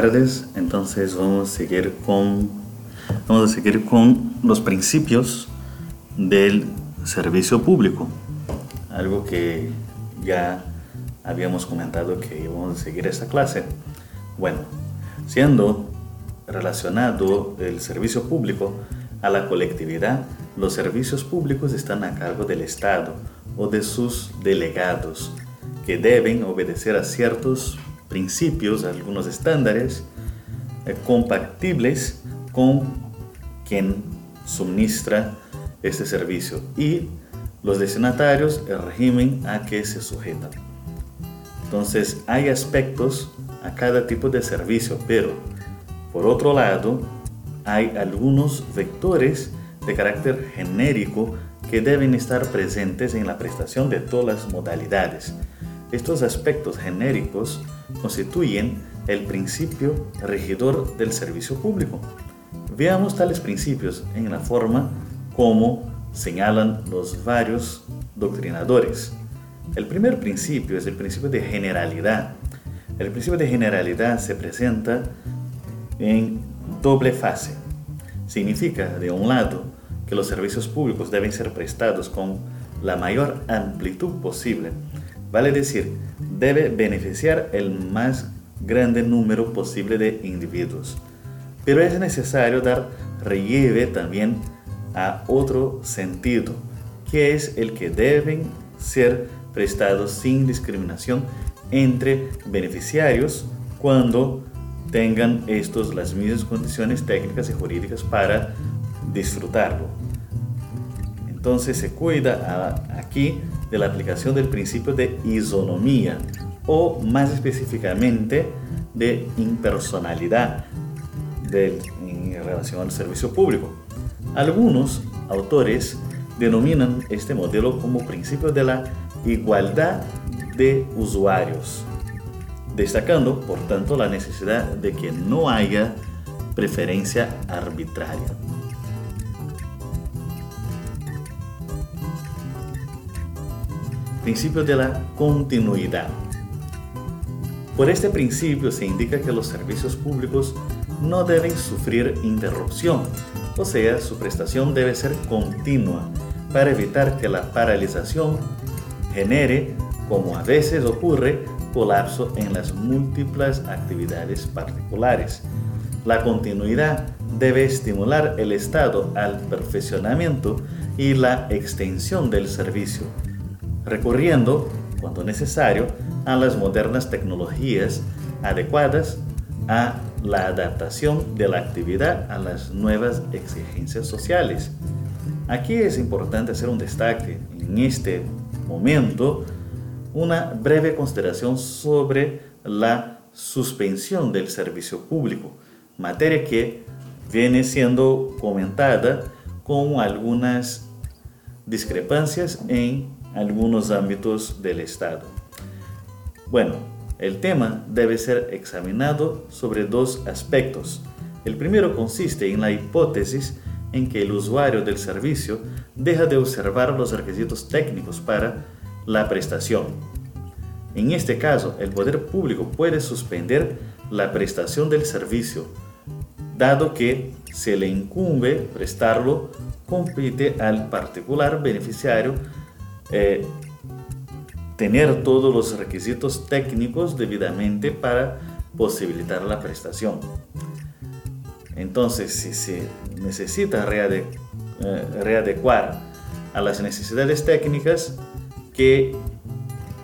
tardes, entonces vamos a seguir con, vamos a seguir con los principios del servicio público, algo que ya habíamos comentado que íbamos a seguir esta clase. Bueno, siendo relacionado el servicio público a la colectividad, los servicios públicos están a cargo del Estado o de sus delegados, que deben obedecer a ciertos principios, algunos estándares eh, compatibles con quien suministra este servicio y los destinatarios, el régimen a que se sujetan. Entonces hay aspectos a cada tipo de servicio, pero por otro lado hay algunos vectores de carácter genérico que deben estar presentes en la prestación de todas las modalidades. Estos aspectos genéricos constituyen el principio regidor del servicio público. Veamos tales principios en la forma como señalan los varios doctrinadores. El primer principio es el principio de generalidad. El principio de generalidad se presenta en doble fase. Significa, de un lado, que los servicios públicos deben ser prestados con la mayor amplitud posible Vale decir, debe beneficiar el más grande número posible de individuos. Pero es necesario dar relieve también a otro sentido, que es el que deben ser prestados sin discriminación entre beneficiarios cuando tengan estos las mismas condiciones técnicas y jurídicas para disfrutarlo. Entonces se cuida aquí de la aplicación del principio de isonomía o más específicamente de impersonalidad en relación al servicio público. Algunos autores denominan este modelo como principio de la igualdad de usuarios, destacando por tanto la necesidad de que no haya preferencia arbitraria. Principio de la continuidad. Por este principio se indica que los servicios públicos no deben sufrir interrupción, o sea, su prestación debe ser continua para evitar que la paralización genere, como a veces ocurre, colapso en las múltiples actividades particulares. La continuidad debe estimular el Estado al perfeccionamiento y la extensión del servicio recurriendo, cuando necesario, a las modernas tecnologías adecuadas a la adaptación de la actividad a las nuevas exigencias sociales. Aquí es importante hacer un destaque en este momento, una breve consideración sobre la suspensión del servicio público, materia que viene siendo comentada con algunas discrepancias en algunos ámbitos del Estado. Bueno, el tema debe ser examinado sobre dos aspectos. El primero consiste en la hipótesis en que el usuario del servicio deja de observar los requisitos técnicos para la prestación. En este caso, el poder público puede suspender la prestación del servicio, dado que se le incumbe prestarlo, compite al particular beneficiario eh, tener todos los requisitos técnicos debidamente para posibilitar la prestación. Entonces, si se necesita eh, readecuar a las necesidades técnicas que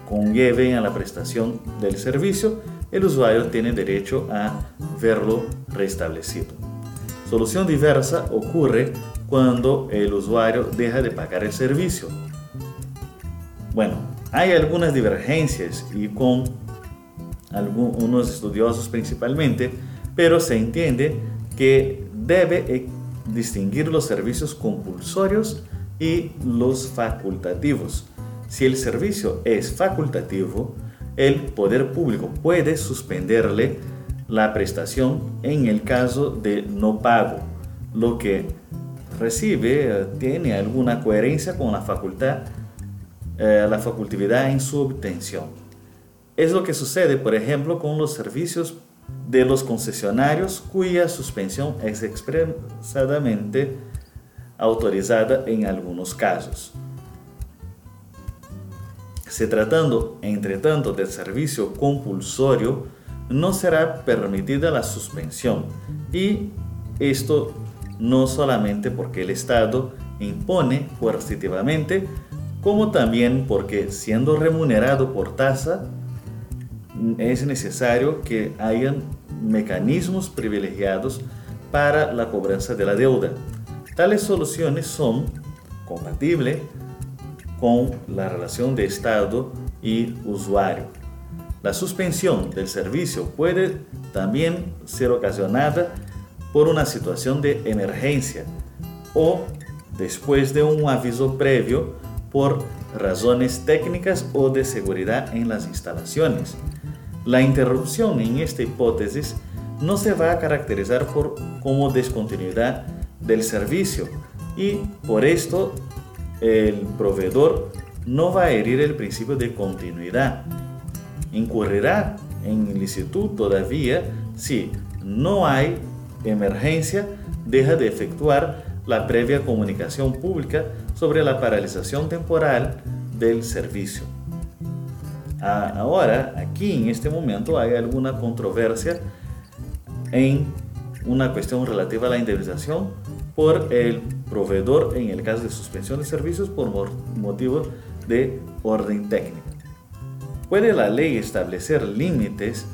conlleven a la prestación del servicio, el usuario tiene derecho a verlo restablecido. Solución diversa ocurre cuando el usuario deja de pagar el servicio bueno, hay algunas divergencias y con algunos estudiosos principalmente pero se entiende que debe e, distinguir los servicios compulsorios y los facultativos. Si el servicio es facultativo, el poder público puede suspenderle la prestación en el caso de no pago, lo que recibe eh, tiene alguna coherencia con la facultad, eh, la facultatividad en su obtención. Es lo que sucede, por ejemplo, con los servicios de los concesionarios cuya suspensión es expresadamente autorizada en algunos casos. Se tratando, entre tanto, del servicio compulsorio, no será permitida la suspensión y esto no solamente porque el Estado impone coercitivamente, como también porque siendo remunerado por tasa, es necesario que hayan mecanismos privilegiados para la cobranza de la deuda. Tales soluciones son compatibles con la relación de Estado y usuario. La suspensión del servicio puede también ser ocasionada por una situación de emergencia o después de un aviso previo por razones técnicas o de seguridad en las instalaciones. La interrupción en esta hipótesis no se va a caracterizar por, como descontinuidad del servicio y por esto el proveedor no va a herir el principio de continuidad. Incurrirá en ilicitud todavía si no hay emergencia, deja de efectuar la previa comunicación pública sobre la paralización temporal del servicio. Ahora, aquí en este momento hay alguna controversia en una cuestión relativa a la indemnización por el proveedor en el caso de suspensión de servicios por motivo de orden técnico. ¿Puede la ley establecer límites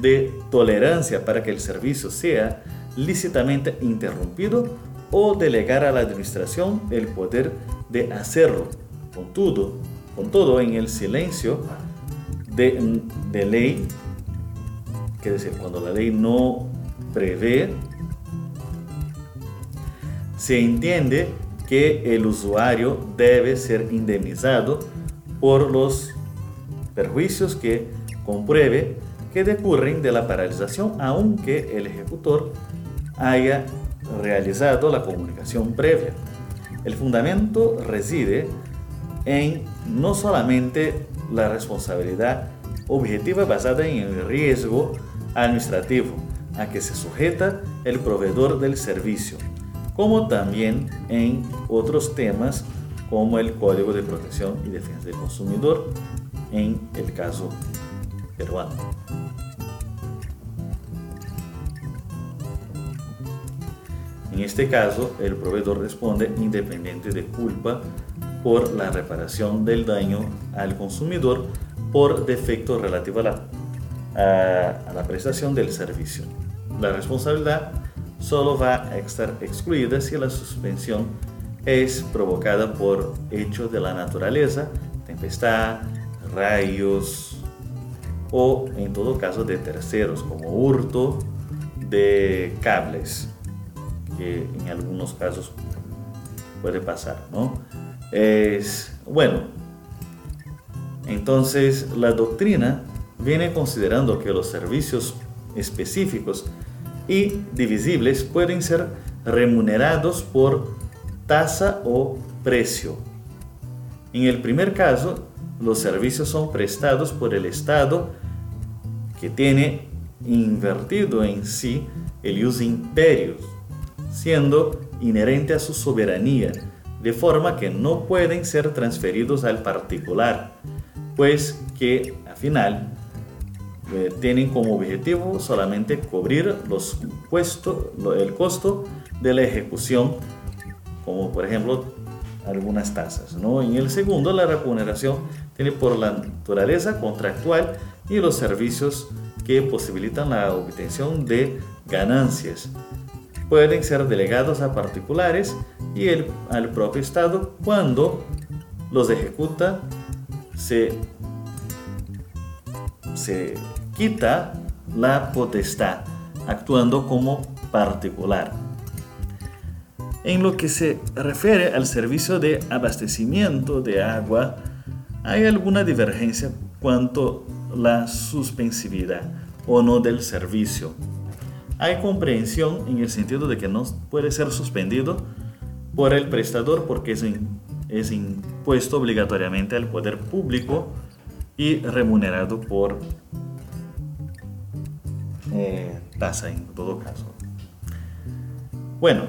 de tolerancia para que el servicio sea lícitamente interrumpido o delegar a la administración el poder de hacerlo? Con todo, con todo en el silencio de, ley, que decir, cuando la ley no prevé, se entiende que el usuario debe ser indemnizado por los perjuicios que compruebe que decurren de la paralización, aunque el ejecutor haya realizado la comunicación previa. El fundamento reside en no solamente la responsabilidad objetiva basada en el riesgo administrativo a que se sujeta el proveedor del servicio, como también en otros temas como el Código de Protección y Defensa del Consumidor en el caso peruano. En este caso, el proveedor responde independiente de culpa por la reparación del daño al consumidor por defecto relativo a la, a, la prestación del servicio. La responsabilidad solo va a estar excluida si la suspensión es provocada por hechos de la naturaleza, tempestad, rayos o en todo caso de terceros como hurto de cables, que en algunos casos puede pasar, ¿no? Es, bueno, entonces la doctrina viene considerando que los servicios específicos y divisibles pueden ser remunerados por tasa o precio. En el primer caso, los servicios son prestados por el Estado que tiene invertido en sí el uso imperio, siendo inherente a su soberanía de forma que no pueden ser transferidos al particular, pues que al final eh, tienen como objetivo solamente cubrir los el costo de la ejecución, como por ejemplo algunas tasas. ¿no? En el segundo, la remuneración tiene por la naturaleza contractual y los servicios que posibilitan la obtención de ganancias pueden ser delegados a particulares y el, al propio Estado cuando los ejecuta se, se quita la potestad actuando como particular. En lo que se refiere al servicio de abastecimiento de agua, hay alguna divergencia cuanto la suspensividad o no del servicio. Hay comprensión en el sentido de que no puede ser suspendido por el prestador porque es, es impuesto obligatoriamente al poder público y remunerado por eh, tasa en todo caso. Bueno,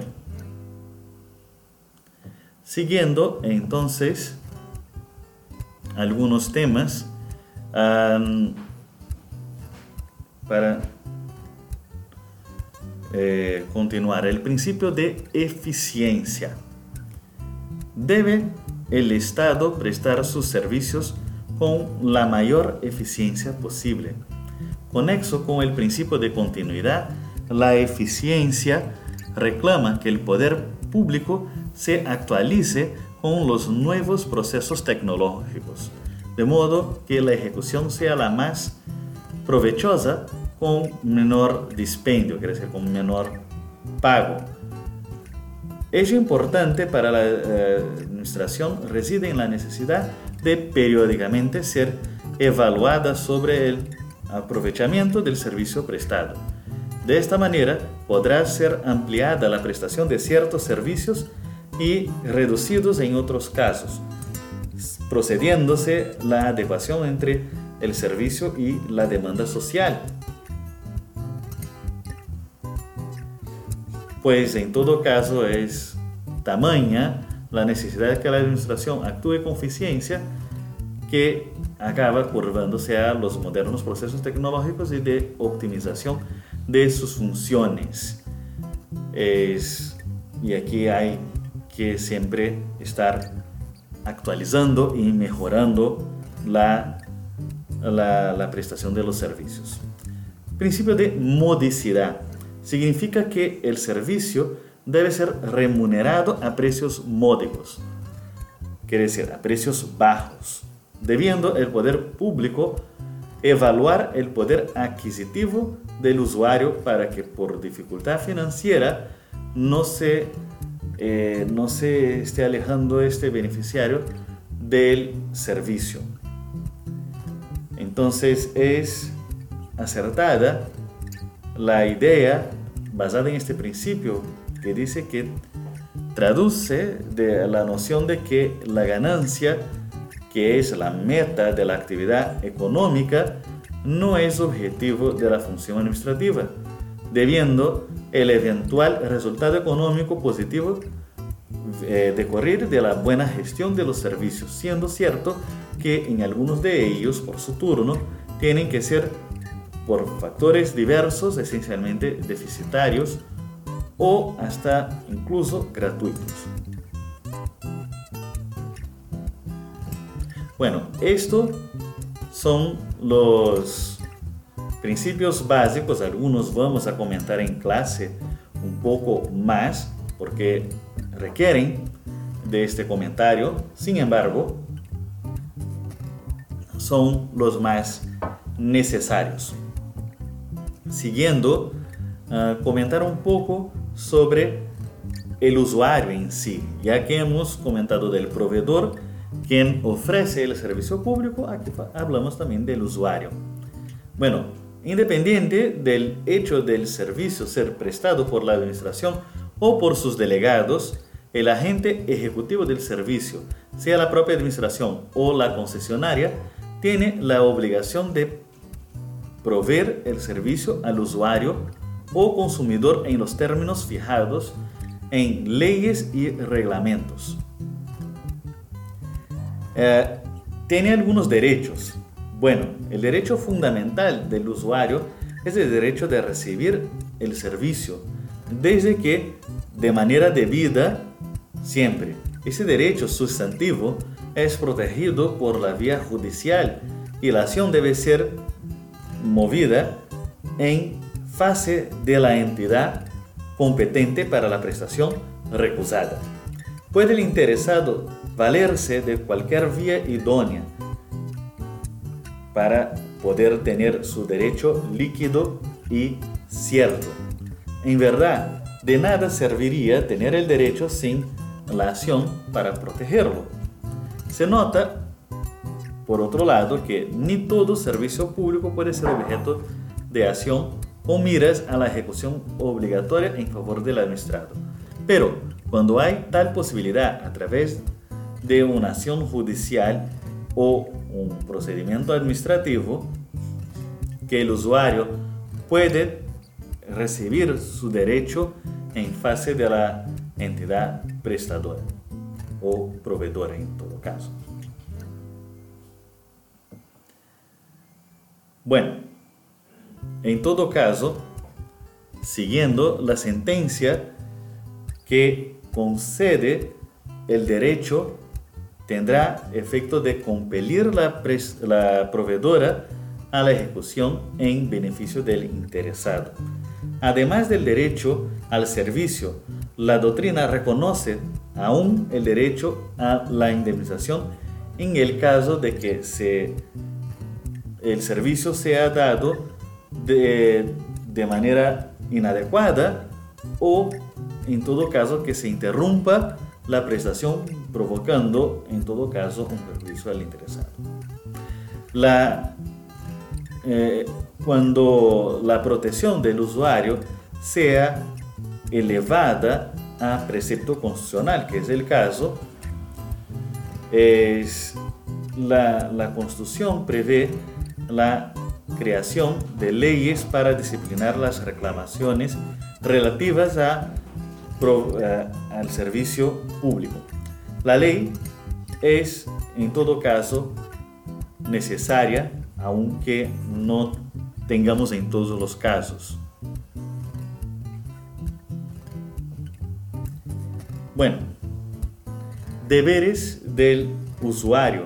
siguiendo entonces algunos temas para eh, continuar. El principio de eficiencia. Debe el Estado prestar sus servicios con la mayor eficiencia posible. Conexo con el principio de continuidad, la eficiencia reclama que el poder público se actualice con los nuevos procesos tecnológicos, de modo que la ejecución sea la más provechosa con menor dispendio, quiere decir con menor pago. Ello importante para la eh, administración reside en la necesidad de periódicamente ser evaluada sobre el aprovechamiento del servicio prestado. De esta manera podrá ser ampliada la prestación de ciertos servicios y reducidos en otros casos, procediéndose la adecuación entre el servicio y la demanda social. Pues en todo caso es tamaña la necesidad de que la administración actúe con eficiencia que acaba curvándose a los modernos procesos tecnológicos y de optimización de sus funciones. y aquí hay que siempre estar actualizando y mejorando la, la, la prestación de los servicios. Principio de modicidad. Significa que el servicio debe ser remunerado a precios módicos, quiere decir, a precios bajos, debiendo el poder público evaluar el poder adquisitivo del usuario para que por dificultad financiera no se, eh, no se esté alejando este beneficiario del servicio. Entonces es acertada la idea basada en este principio que dice que traduce de la noción de que la ganancia, que es la meta de la actividad económica, no es objetivo de la función administrativa, debiendo el eventual resultado económico positivo eh, decorrer de la buena gestión de los servicios, siendo cierto que en algunos de ellos, por su turno, tienen que ser por factores diversos, esencialmente deficitarios, o hasta incluso gratuitos. Bueno, estos son los principios básicos, algunos vamos a comentar en clase un poco más porque requieren de este comentario, sin embargo, son los más necesarios. Siguiendo, uh, comentar un poco sobre el usuario en sí, ya que hemos comentado del proveedor, quien ofrece el servicio público, aquí hablamos también del usuario. Bueno, independiente del hecho del servicio ser prestado por la administración o por sus delegados, el agente ejecutivo del servicio, sea la propia administración o la concesionaria, tiene la obligación de proveer el servicio al usuario o consumidor en los términos fijados en leyes y reglamentos. Eh, tiene algunos derechos. Bueno, el derecho fundamental del usuario es el derecho de recibir el servicio, desde que de manera debida, siempre. Ese derecho sustantivo es protegido por la vía judicial y la acción debe ser movida en fase de la entidad competente para la prestación recusada. Puede el interesado valerse de cualquier vía idónea para poder tener su derecho líquido y cierto. En verdad, de nada serviría tener el derecho sin la acción para protegerlo. Se nota, por otro lado, que ni todo servicio público puede ser objeto de acción con miras a la ejecución obligatoria en favor del administrado. Pero cuando hay tal posibilidad a través de una acción judicial o un procedimiento administrativo, que el usuario puede recibir su derecho en fase de la entidad prestadora o proveedora en todo caso. Bueno, en todo caso, siguiendo la sentencia que concede el derecho tendrá efecto de compelir la, proveedora a la ejecución en beneficio del interesado. Además del derecho al servicio, la doctrina reconoce aún el derecho a la indemnización en el caso de que se, el servicio sea dado de, de manera inadecuada o en todo caso que se interrumpa la prestación provocando en todo caso un perjuicio al interesado. La eh, cuando la protección del usuario sea elevada a precepto constitucional, que es el caso, es la, la Constitución prevé la creación de leyes para disciplinar las reclamaciones relativas a, al servicio público. La ley es, en todo caso, necesaria aunque no tengamos en todos los casos. Bueno, deberes del usuario.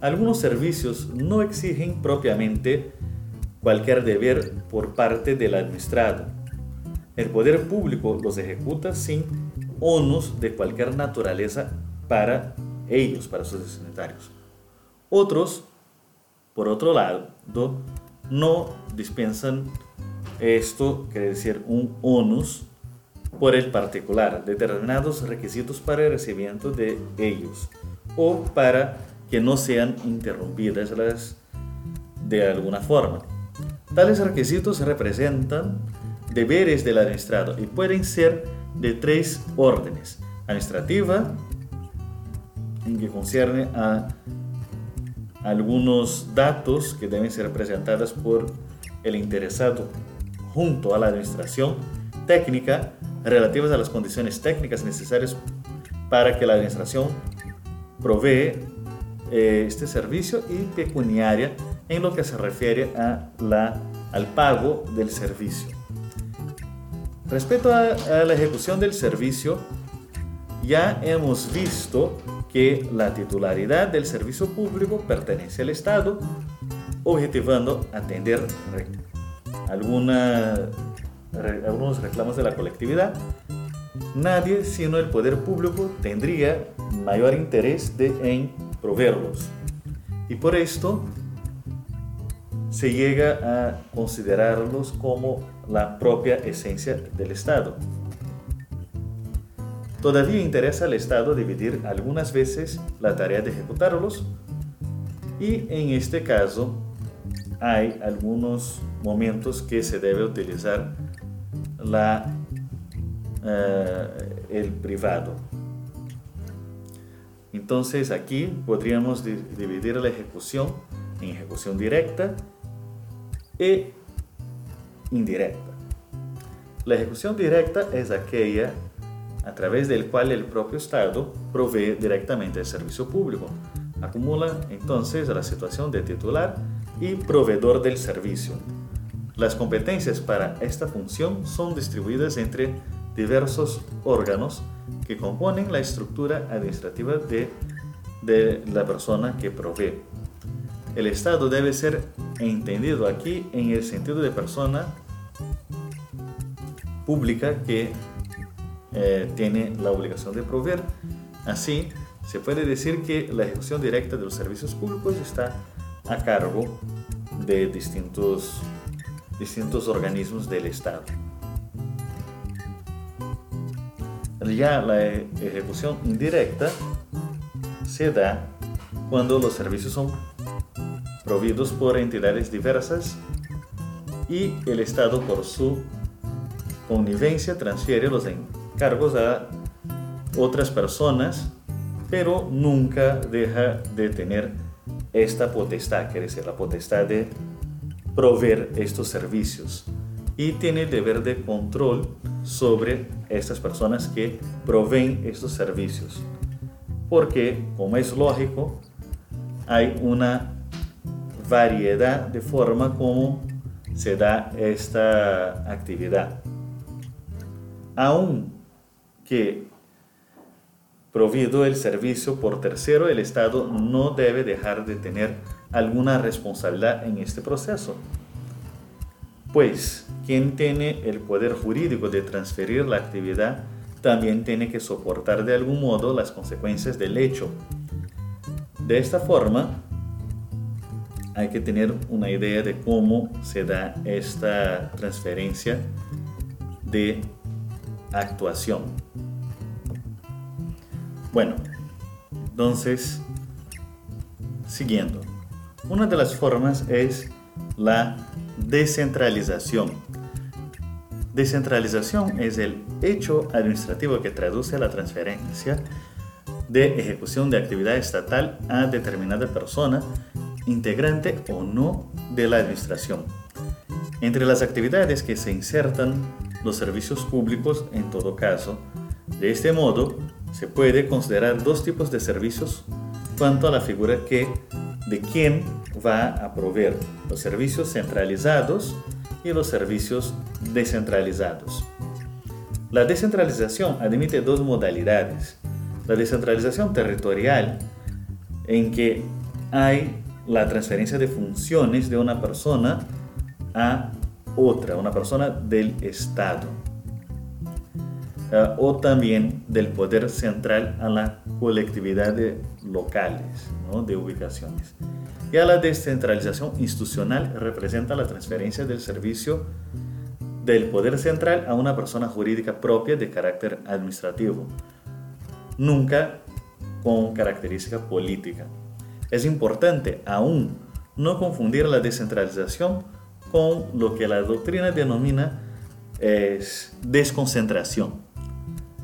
Algunos servicios no exigen propiamente cualquier deber por parte del administrado. El poder público los ejecuta sin onus de cualquier naturaleza para ellos, para sus destinatarios. Otros por otro lado, no dispensan esto, quiere decir un onus, por el particular, determinados requisitos para el recibimiento de ellos o para que no sean interrumpidas las de alguna forma. Tales requisitos representan deberes del administrado y pueden ser de tres órdenes. Administrativa, en que concierne a algunos datos que deben ser presentados por el interesado junto a la administración técnica relativas a las condiciones técnicas necesarias para que la administración provee eh, este servicio y pecuniaria en lo que se refiere a la, al pago del servicio. Respecto a la ejecución del servicio, ya hemos visto que la titularidad del servicio público pertenece al Estado, objetivando atender alguna, algunos reclamos de la colectividad. Nadie sino el poder público tendría mayor interés de, en proveerlos. Y por esto se llega a considerarlos como la propia esencia del Estado. Todavía interesa al Estado dividir algunas veces la tarea de ejecutarlos y en este caso hay algunos momentos que se debe utilizar la, eh, el privado. Entonces aquí podríamos dividir la ejecución en ejecución directa e indirecta. La ejecución directa es aquella a través del cual el propio Estado provee directamente el servicio público. Acumula entonces la situación de titular y proveedor del servicio. Las competencias para esta función son distribuidas entre diversos órganos que componen la estructura administrativa de, de la persona que provee. El Estado debe ser entendido aquí en el sentido de persona pública que eh, tiene la obligación de proveer. Así, se puede decir que la ejecución directa de los servicios públicos está a cargo de distintos distintos organismos del Estado. Ya la ejecución indirecta se da cuando los servicios son providos por entidades diversas y el Estado por su connivencia transfiere los encargos a otras personas, pero nunca deja de tener esta potestad, quiere decir, la potestad de proveer estos servicios y tiene el deber de control sobre estas personas que proveen estos servicios. Porque, como es lógico, hay una variedad de forma como se da esta actividad. Aún que provido el servicio por tercero, el Estado no debe dejar de tener alguna responsabilidad en este proceso. Pues quien tiene el poder jurídico de transferir la actividad también tiene que soportar de algún modo las consecuencias del hecho. De esta forma, hay que tener una idea de cómo se da esta transferencia de actuación. Bueno, entonces, siguiendo. Una de las formas es la descentralización. Descentralización es el hecho administrativo que traduce la transferencia de ejecución de actividad estatal a determinada persona, integrante o no de la administración. Entre las actividades que se insertan los servicios públicos, en todo caso, de este modo, se puede considerar dos tipos de servicios cuanto a la figura que de quién va a proveer los servicios centralizados y los servicios descentralizados. La descentralización admite dos modalidades. La descentralización territorial, en que hay la transferencia de funciones de una persona a otra, una persona del Estado. Eh, o también del poder central a la colectividad de locales, de ubicaciones. Y a la descentralización institucional representa la transferencia del servicio del poder central a una persona jurídica propia de carácter administrativo, nunca con característica política. Es importante aún no confundir la descentralización con lo que la doctrina denomina es desconcentración.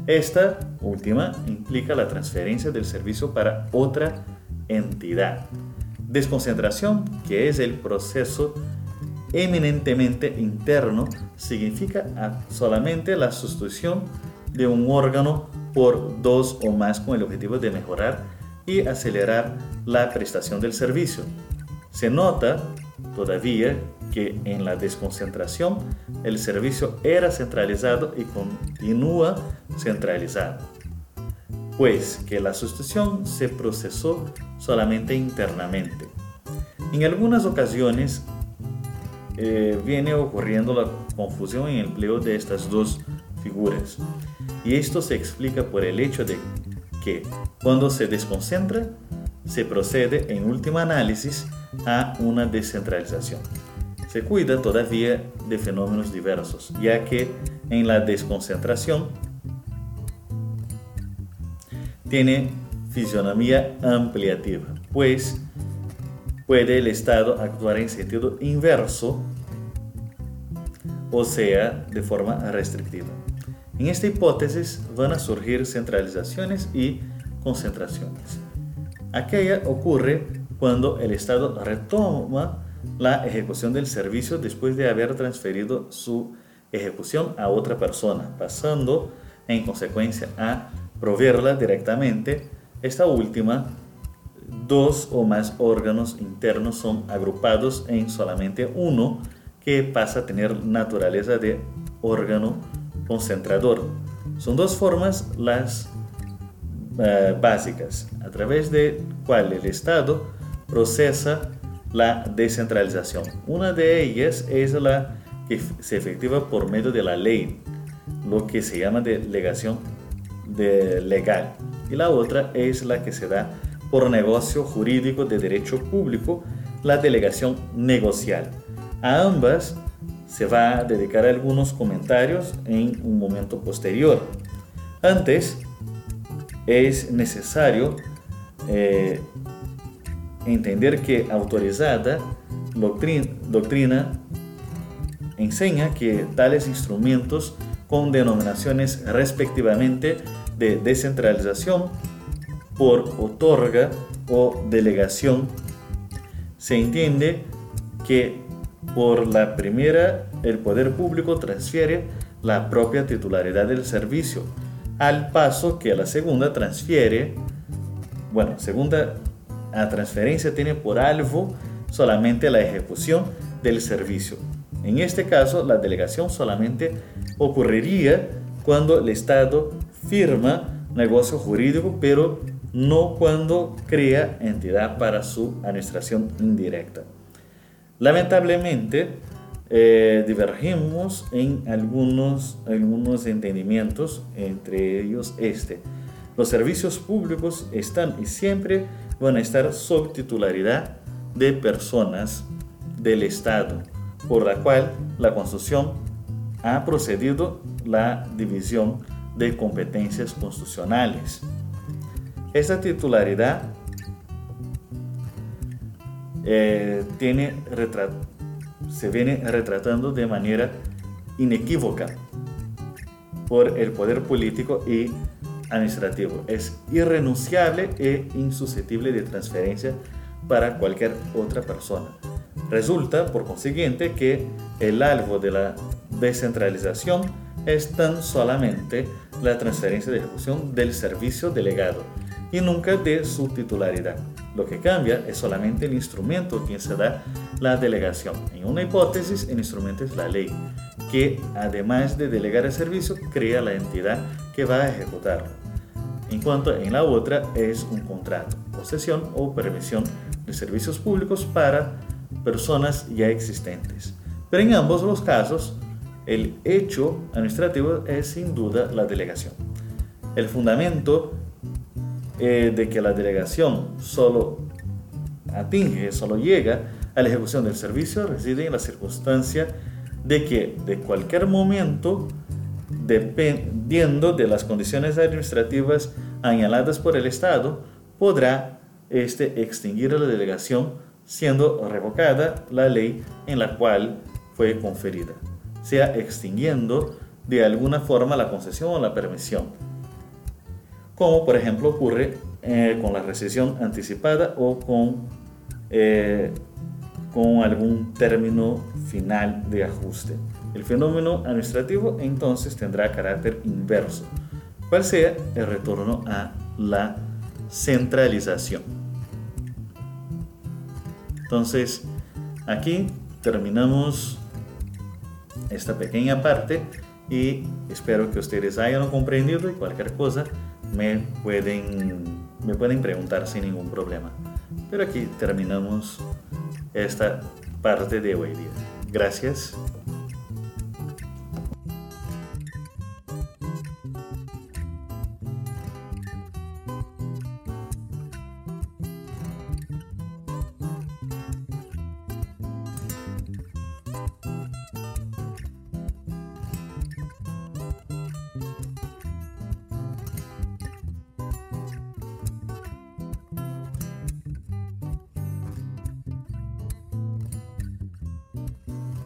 Esta última implica la transferencia del servicio para otra entidad. Desconcentración, que es el proceso eminentemente interno, significa solamente la sustitución de un órgano por dos o más con el objetivo de mejorar y acelerar la prestación del servicio. Se nota todavía que en la desconcentración el servicio era centralizado y continúa centralizado, pues que la sustitución se procesó solamente internamente. En algunas ocasiones eh, viene ocurriendo la confusión en el empleo de estas dos figuras, y esto se explica por el hecho de que cuando se desconcentra, se procede en última análisis a una descentralización. Se cuida todavía de fenómenos diversos, ya que en la desconcentración tiene fisionomía ampliativa, pues puede el Estado actuar en sentido inverso, o sea, de forma restrictiva. En esta hipótesis van a surgir centralizaciones y concentraciones. Aquella ocurre cuando el Estado retoma la ejecución del servicio después de haber transferido su ejecución a otra persona, pasando en consecuencia a proveerla directamente. Esta última, dos o más órganos internos son agrupados en solamente uno que pasa a tener naturaleza de órgano concentrador. Son dos formas las eh, básicas, a través de cual el Estado procesa la descentralización. Una de ellas es la que se efectiva por medio de la ley, lo que se llama delegación de legal. Y la otra es la que se da por negocio jurídico de derecho público, la delegación negocial. A ambas se va a dedicar algunos comentarios en un momento posterior. Antes, es necesario eh, entender que autorizada doctrina, doctrina enseña que tales instrumentos con denominaciones respectivamente de descentralización por otorga o delegación, se entiende que por la primera el poder público transfiere la propia titularidad del servicio, al paso que la segunda transfiere, bueno, segunda a transferencia tiene por algo solamente la ejecución del servicio. En este caso, la delegación solamente ocurriría cuando el Estado firma negocio jurídico, pero no cuando crea entidad para su administración indirecta. Lamentablemente, eh, divergimos en algunos, algunos entendimientos, entre ellos este. Los servicios públicos están y siempre van a estar sob titularidad de personas del Estado, por la cual la Constitución ha procedido la división de competencias constitucionales. Esta titularidad eh, tiene se viene retratando de manera inequívoca por el poder político y administrativo. Es irrenunciable e insusceptible de transferencia para cualquier otra persona. Resulta, por consiguiente, que el algo de la descentralización es tan solamente la transferencia de ejecución del servicio delegado y nunca de su titularidad. Lo que cambia es solamente el instrumento quien se da la delegación. En una hipótesis, el instrumento es la ley, que además de delegar el servicio, crea la entidad que va a ejecutarlo. En cuanto en la otra es un contrato, posesión o permisión de servicios públicos para personas ya existentes. Pero en ambos los casos, el hecho administrativo es sin duda la delegación. El fundamento eh, de que la delegación solo atinge, solo llega a la ejecución del servicio reside en la circunstancia de que de cualquier momento, dependiendo de las condiciones administrativas añaladas por el Estado, podrá este extinguir la delegación siendo revocada la ley en la cual fue conferida, sea extinguiendo de alguna forma la concesión o la permisión, como por ejemplo ocurre eh, con la recesión anticipada o con, eh, con algún término final de ajuste. El fenómeno administrativo entonces tendrá carácter inverso, cual sea el retorno a la centralización. Entonces, aquí terminamos esta pequeña parte y espero que ustedes hayan comprendido y cualquier cosa me pueden, me pueden preguntar sin ningún problema. Pero aquí terminamos esta parte de hoy día. Gracias.